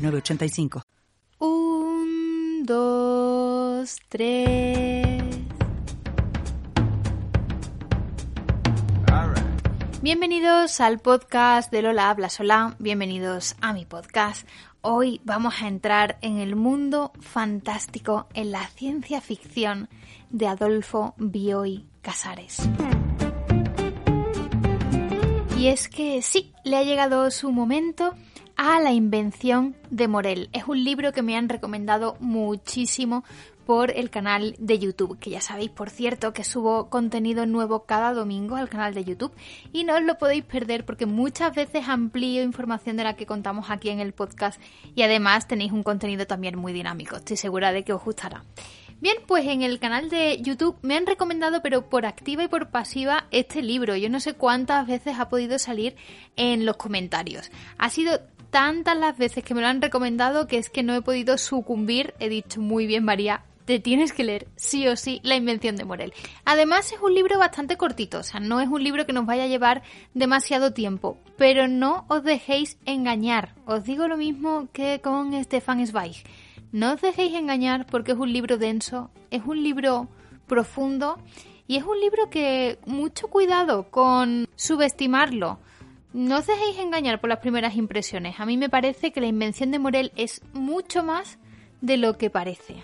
985. Un, dos, tres. Bienvenidos al podcast de Lola Habla Sola, bienvenidos a mi podcast. Hoy vamos a entrar en el mundo fantástico, en la ciencia ficción de Adolfo Bioy Casares. Y es que sí, le ha llegado su momento a la invención de Morel. Es un libro que me han recomendado muchísimo por el canal de YouTube, que ya sabéis, por cierto, que subo contenido nuevo cada domingo al canal de YouTube y no os lo podéis perder porque muchas veces amplío información de la que contamos aquí en el podcast y además tenéis un contenido también muy dinámico. Estoy segura de que os gustará. Bien, pues en el canal de YouTube me han recomendado, pero por activa y por pasiva, este libro. Yo no sé cuántas veces ha podido salir en los comentarios. Ha sido tantas las veces que me lo han recomendado que es que no he podido sucumbir. He dicho muy bien, María, te tienes que leer sí o sí La invención de Morel. Además es un libro bastante cortito, o sea, no es un libro que nos vaya a llevar demasiado tiempo, pero no os dejéis engañar. Os digo lo mismo que con Stefan Zweig. No os dejéis engañar porque es un libro denso, es un libro profundo y es un libro que mucho cuidado con subestimarlo no os dejéis engañar por las primeras impresiones. A mí me parece que la invención de Morel es mucho más de lo que parece.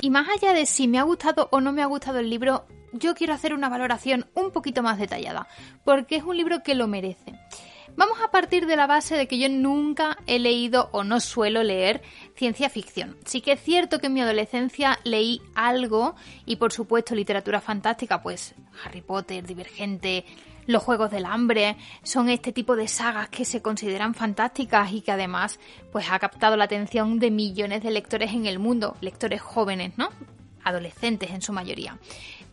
Y más allá de si me ha gustado o no me ha gustado el libro, yo quiero hacer una valoración un poquito más detallada, porque es un libro que lo merece. Vamos a partir de la base de que yo nunca he leído o no suelo leer ciencia ficción. Sí que es cierto que en mi adolescencia leí algo y por supuesto literatura fantástica, pues Harry Potter, Divergente, los Juegos del Hambre, son este tipo de sagas que se consideran fantásticas y que además pues ha captado la atención de millones de lectores en el mundo, lectores jóvenes, ¿no? Adolescentes en su mayoría.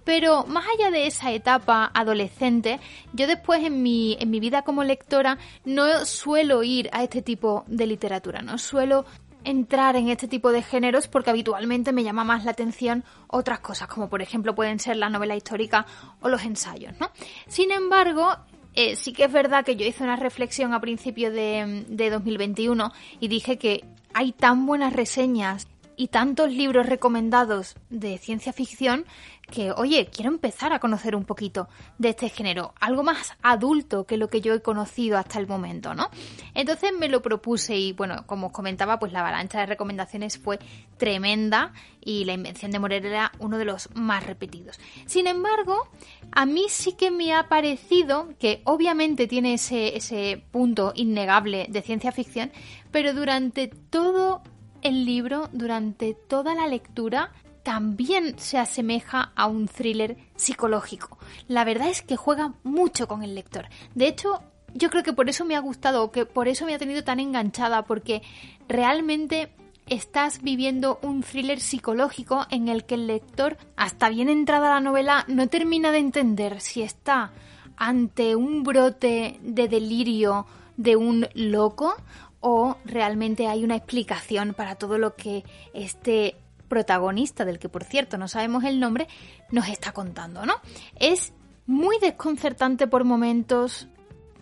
Pero más allá de esa etapa adolescente, yo después en mi, en mi vida como lectora no suelo ir a este tipo de literatura, no suelo entrar en este tipo de géneros porque habitualmente me llama más la atención otras cosas, como por ejemplo pueden ser la novela histórica o los ensayos, ¿no? Sin embargo, eh, sí que es verdad que yo hice una reflexión a principios de, de 2021 y dije que hay tan buenas reseñas y tantos libros recomendados de ciencia ficción que, oye, quiero empezar a conocer un poquito de este género, algo más adulto que lo que yo he conocido hasta el momento, ¿no? Entonces me lo propuse y, bueno, como os comentaba, pues la avalancha de recomendaciones fue tremenda y la invención de Morel era uno de los más repetidos. Sin embargo, a mí sí que me ha parecido que obviamente tiene ese, ese punto innegable de ciencia ficción, pero durante todo el libro, durante toda la lectura, también se asemeja a un thriller psicológico. La verdad es que juega mucho con el lector. De hecho, yo creo que por eso me ha gustado, que por eso me ha tenido tan enganchada, porque realmente estás viviendo un thriller psicológico en el que el lector, hasta bien entrada la novela, no termina de entender si está ante un brote de delirio de un loco o realmente hay una explicación para todo lo que este protagonista, del que por cierto no sabemos el nombre, nos está contando, ¿no? Es muy desconcertante por momentos,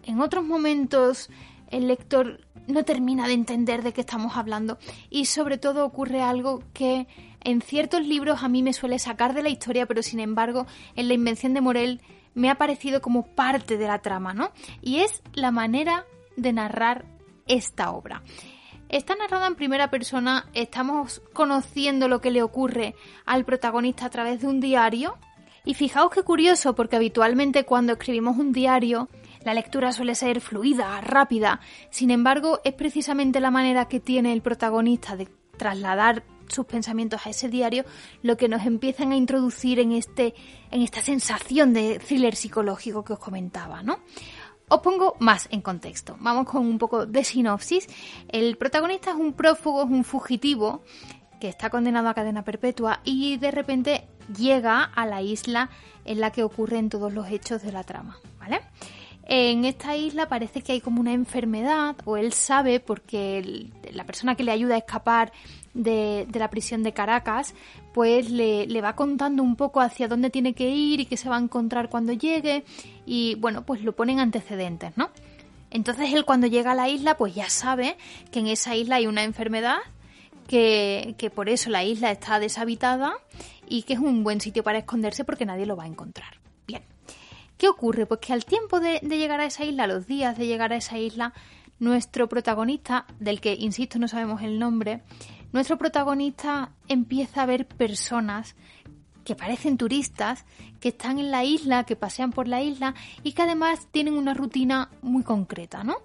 en otros momentos el lector no termina de entender de qué estamos hablando y sobre todo ocurre algo que en ciertos libros a mí me suele sacar de la historia, pero sin embargo en la invención de Morel me ha parecido como parte de la trama, ¿no? Y es la manera de narrar esta obra. Está narrada en primera persona, estamos conociendo lo que le ocurre al protagonista a través de un diario. Y fijaos qué curioso, porque habitualmente cuando escribimos un diario, la lectura suele ser fluida, rápida. Sin embargo, es precisamente la manera que tiene el protagonista de trasladar sus pensamientos a ese diario lo que nos empiezan a introducir en este en esta sensación de thriller psicológico que os comentaba, ¿no? Os pongo más en contexto. Vamos con un poco de sinopsis. El protagonista es un prófugo, es un fugitivo que está condenado a cadena perpetua y de repente llega a la isla en la que ocurren todos los hechos de la trama, ¿vale? En esta isla parece que hay como una enfermedad, o él sabe porque la persona que le ayuda a escapar de, la prisión de Caracas, pues le, le, va contando un poco hacia dónde tiene que ir y qué se va a encontrar cuando llegue y bueno, pues lo ponen antecedentes, ¿no? Entonces él cuando llega a la isla pues ya sabe que en esa isla hay una enfermedad, que, que por eso la isla está deshabitada y que es un buen sitio para esconderse porque nadie lo va a encontrar. ¿Qué ocurre? Pues que al tiempo de, llegar a esa isla, los días de llegar a esa isla, nuestro protagonista, del que, insisto, no sabemos el nombre, nuestro protagonista empieza a ver personas que parecen turistas, que están en la isla, que pasean por la isla y que además tienen una rutina muy concreta, ¿no?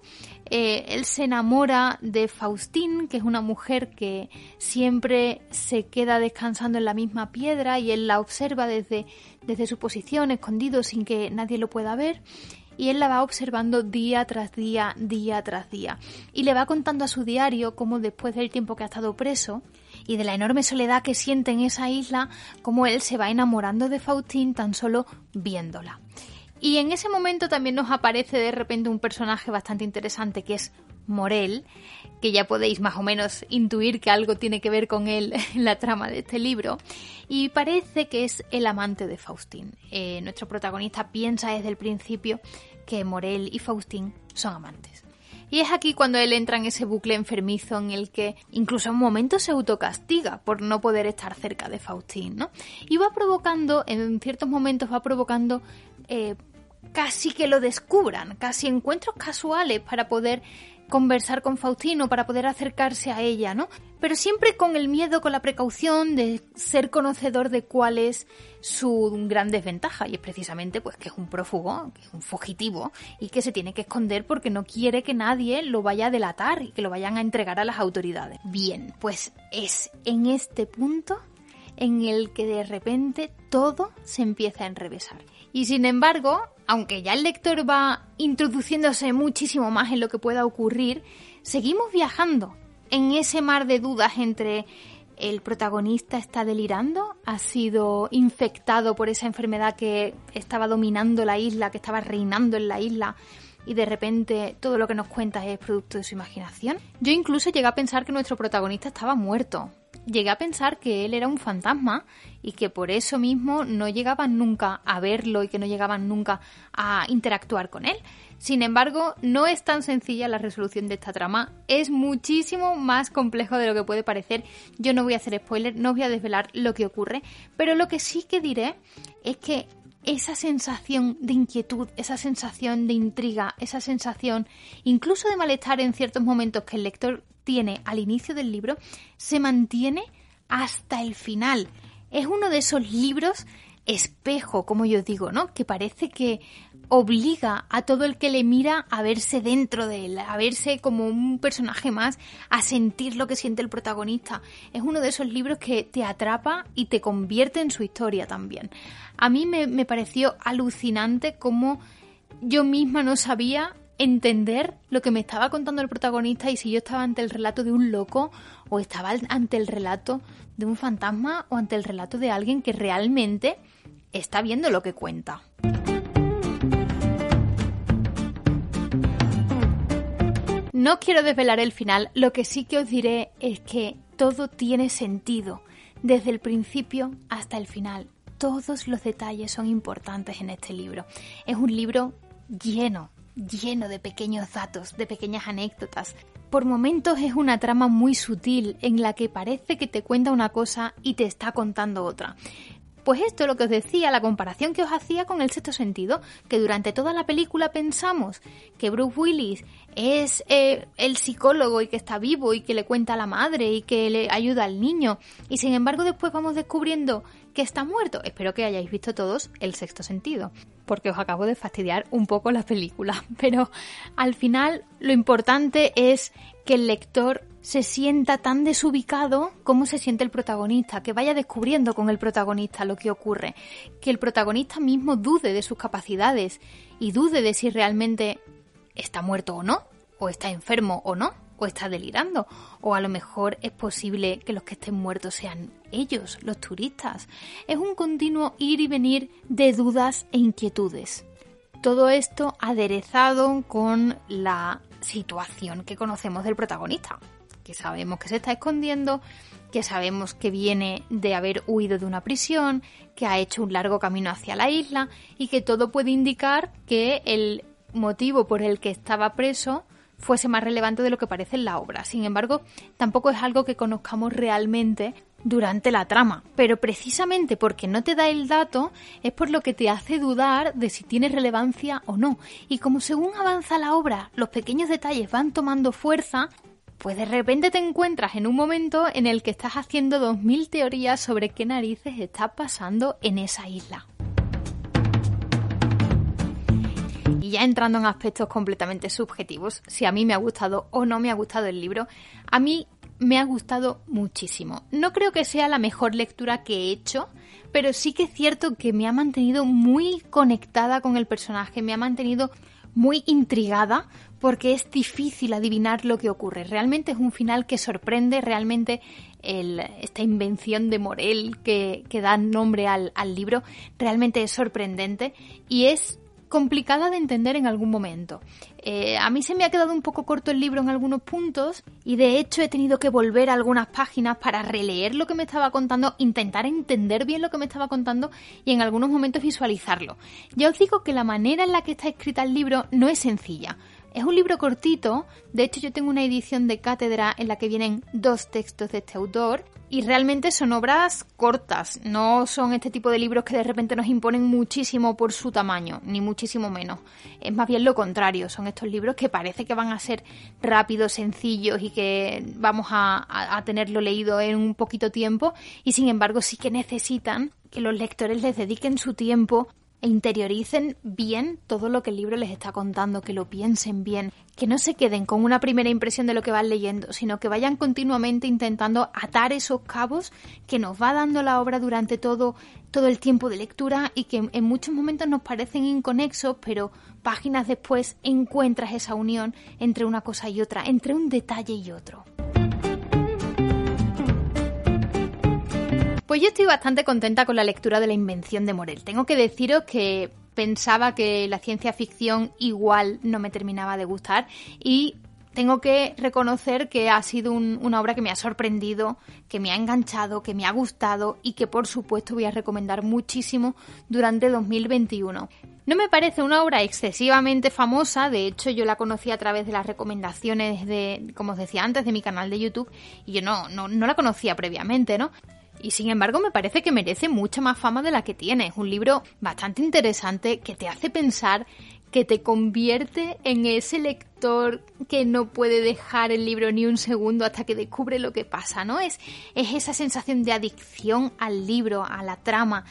Eh, él se enamora de Faustín, que es una mujer que siempre se queda descansando en la misma piedra y él la observa desde, desde su posición, escondido, sin que nadie lo pueda ver y él la va observando día tras día, día tras día. Y le va contando a su diario cómo después del tiempo que ha estado preso y de la enorme soledad que siente en esa isla, cómo él se va enamorando de Faustín tan solo viéndola. Y en ese momento también nos aparece de repente un personaje bastante interesante que es Morel, que ya podéis más o menos intuir que algo tiene que ver con él en la trama de este libro, y parece que es el amante de Faustín. Eh, nuestro protagonista piensa desde el principio que Morel y Faustín son amantes. Y es aquí cuando él entra en ese bucle enfermizo en el que incluso en un momento se autocastiga por no poder estar cerca de Faustín, ¿no? Y va provocando, en ciertos momentos va provocando eh, casi que lo descubran, casi encuentros casuales para poder conversar con Faustino para poder acercarse a ella, ¿no? Pero siempre con el miedo, con la precaución de ser conocedor de cuál es su gran desventaja y es precisamente pues que es un prófugo, que es un fugitivo y que se tiene que esconder porque no quiere que nadie lo vaya a delatar y que lo vayan a entregar a las autoridades. Bien, pues es en este punto en el que de repente todo se empieza a enrevesar. Y sin embargo, aunque ya el lector va introduciéndose muchísimo más en lo que pueda ocurrir, seguimos viajando en ese mar de dudas entre el protagonista está delirando, ha sido infectado por esa enfermedad que estaba dominando la isla, que estaba reinando en la isla, y de repente todo lo que nos cuenta es producto de su imaginación. Yo incluso llegué a pensar que nuestro protagonista estaba muerto, llegué a pensar que él era un fantasma y que por eso mismo no llegaban nunca a verlo y que no llegaban nunca a interactuar con él. Sin embargo, no es tan sencilla la resolución de esta trama, es muchísimo más complejo de lo que puede parecer. Yo no voy a hacer spoiler, no voy a desvelar lo que ocurre, pero lo que sí que diré es que esa sensación de inquietud, esa sensación de intriga, esa sensación incluso de malestar en ciertos momentos que el lector tiene al inicio del libro se mantiene hasta el final. Es uno de esos libros espejo, como yo digo, ¿no? Que parece que obliga a todo el que le mira a verse dentro de él, a verse como un personaje más, a sentir lo que siente el protagonista. Es uno de esos libros que te atrapa y te convierte en su historia también. A mí me, pareció alucinante cómo yo misma no sabía entender lo que me estaba contando el protagonista y si yo estaba ante el relato de un loco o estaba ante el relato de un fantasma o ante el relato de alguien que realmente está viendo lo que cuenta. No quiero desvelar el final, lo que sí que os diré es que todo tiene sentido, desde el principio hasta el final. Todos los detalles son importantes en este libro. Es un libro lleno lleno de pequeños datos, de pequeñas anécdotas. Por momentos es una trama muy sutil en la que parece que te cuenta una cosa y te está contando otra. Pues esto es lo que os decía, la comparación que os hacía con el sexto sentido, que durante toda la película pensamos que Bruce Willis es eh, el psicólogo y que está vivo y que le cuenta a la madre y que le ayuda al niño, y sin embargo después vamos descubriendo que está muerto. Espero que hayáis visto todos el sexto sentido, porque os acabo de fastidiar un poco la película, pero al final lo importante es que el lector se sienta tan desubicado como se siente el protagonista, que vaya descubriendo con el protagonista lo que ocurre, que el protagonista mismo dude de sus capacidades y dude de si realmente está muerto o no, o está enfermo o no, o está delirando, o a lo mejor es posible que los que estén muertos sean ellos, los turistas. Es un continuo ir y venir de dudas e inquietudes. Todo esto aderezado con la situación que conocemos del protagonista, que sabemos que se está escondiendo, que sabemos que viene de haber huido de una prisión, que ha hecho un largo camino hacia la isla y que todo puede indicar que el motivo por el que estaba preso fuese más relevante de lo que parece en la obra. Sin embargo, tampoco es algo que conozcamos realmente durante la trama, pero precisamente porque no te da el dato es por lo que te hace dudar de si tiene relevancia o no. Y como según avanza la obra los pequeños detalles van tomando fuerza, pues de repente te encuentras en un momento en el que estás haciendo dos mil teorías sobre qué narices está pasando en esa isla. Y ya entrando en aspectos completamente subjetivos, si a mí me ha gustado o no me ha gustado el libro, a mí me ha gustado muchísimo. No creo que sea la mejor lectura que he hecho, pero sí que es cierto que me ha mantenido muy conectada con el personaje, me ha mantenido muy intrigada porque es difícil adivinar lo que ocurre. Realmente es un final que sorprende, realmente esta invención de Morel que, da nombre al, libro realmente es sorprendente y es complicada de entender en algún momento. Eh, a mí se me ha quedado un poco corto el libro en algunos puntos y de hecho he tenido que volver a algunas páginas para releer lo que me estaba contando, intentar entender bien lo que me estaba contando y en algunos momentos visualizarlo. Ya os digo que la manera en la que está escrita el libro no es sencilla. Es un libro cortito, de hecho yo tengo una edición de cátedra en la que vienen dos textos de este autor y realmente son obras cortas, no son este tipo de libros que de repente nos imponen muchísimo por su tamaño, ni muchísimo menos. Es más bien lo contrario, son estos libros que parece que van a ser rápidos, sencillos y que vamos a, tenerlo leído en un poquito tiempo. Y sin embargo sí que necesitan que los lectores les dediquen su tiempo e interioricen bien todo lo que el libro les está contando, que lo piensen bien, que no se queden con una primera impresión de lo que van leyendo, sino que vayan continuamente intentando atar esos cabos que nos va dando la obra durante todo, todo el tiempo de lectura y que en muchos momentos nos parecen inconexos, pero páginas después encuentras esa unión entre una cosa y otra, entre un detalle y otro. Pues yo estoy bastante contenta con la lectura de la invención de Morel. Tengo que deciros que pensaba que la ciencia ficción igual no me terminaba de gustar y tengo que reconocer que ha sido una obra que me ha sorprendido, que me ha enganchado, que me ha gustado y que por supuesto voy a recomendar muchísimo durante 2021. No me parece una obra excesivamente famosa, de hecho yo la conocí a través de las recomendaciones de, como os decía antes, de mi canal de YouTube y yo no, no, no la conocía previamente, ¿no? Y sin embargo me parece que merece mucha más fama de la que tiene. Es un libro bastante interesante que te hace pensar, que te convierte en ese lector que no puede dejar el libro ni un segundo hasta que descubre lo que pasa, ¿no? Es, es esa sensación de adicción al libro, a la trama.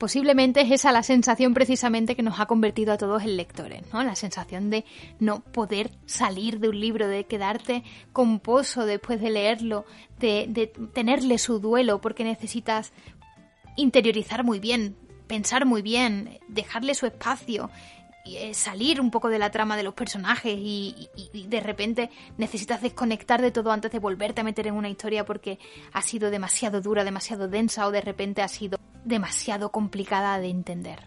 Posiblemente es esa la sensación precisamente que nos ha convertido a todos en lectores, ¿no? La sensación de no poder salir de un libro, de quedarte composo después de leerlo, de, de tenerle su duelo porque necesitas interiorizar muy bien, pensar muy bien, dejarle su espacio, eh, salir un poco de la trama de los personajes y, y, de repente necesitas desconectar de todo antes de volverte a meter en una historia porque ha sido demasiado dura, demasiado densa o de repente ha sido demasiado complicada de entender.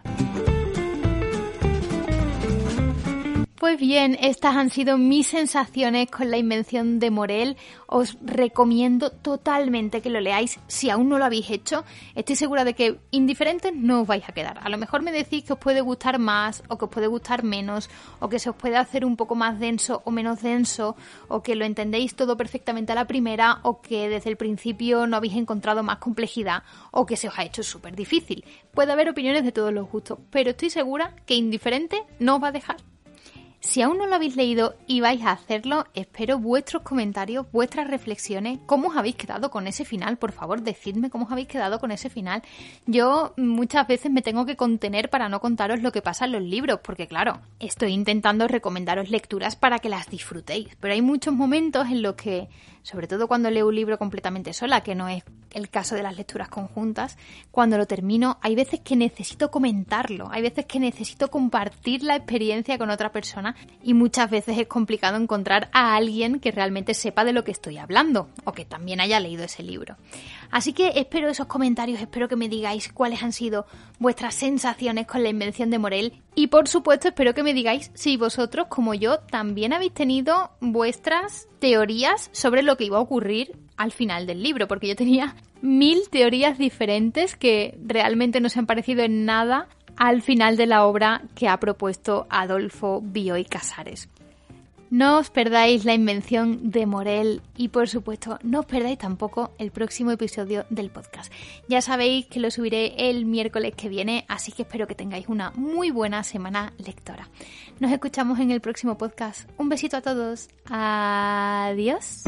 Pues bien, estas han sido mis sensaciones con la invención de Morel. Os recomiendo totalmente que lo leáis si aún no lo habéis hecho. Estoy segura de que indiferentes no os vais a quedar. A lo mejor me decís que os puede gustar más o que os puede gustar menos o que se os puede hacer un poco más denso o menos denso o que lo entendéis todo perfectamente a la primera o que desde el principio no habéis encontrado más complejidad o que se os ha hecho súper difícil. Puede haber opiniones de todos los gustos, pero estoy segura que indiferente no os va a dejar. Si aún no lo habéis leído y vais a hacerlo, espero vuestros comentarios, vuestras reflexiones, cómo os habéis quedado con ese final, por favor, decidme cómo os habéis quedado con ese final. Yo muchas veces me tengo que contener para no contaros lo que pasa en los libros, porque claro, estoy intentando recomendaros lecturas para que las disfrutéis, pero hay muchos momentos en los que sobre todo cuando leo un libro completamente sola, que no es el caso de las lecturas conjuntas, cuando lo termino hay veces que necesito comentarlo, hay veces que necesito compartir la experiencia con otra persona y muchas veces es complicado encontrar a alguien que realmente sepa de lo que estoy hablando o que también haya leído ese libro. Así que espero esos comentarios, espero que me digáis cuáles han sido vuestras sensaciones con la invención de Morel y por supuesto espero que me digáis si vosotros como yo también habéis tenido vuestras teorías sobre lo que iba a ocurrir al final del libro, porque yo tenía mil teorías diferentes que realmente no se han parecido en nada al final de la obra que ha propuesto Adolfo Bioy Casares. No os perdáis la invención de Morel y por supuesto no os perdáis tampoco el próximo episodio del podcast. Ya sabéis que lo subiré el miércoles que viene, así que espero que tengáis una muy buena semana lectora. Nos escuchamos en el próximo podcast. Un besito a todos. Adiós.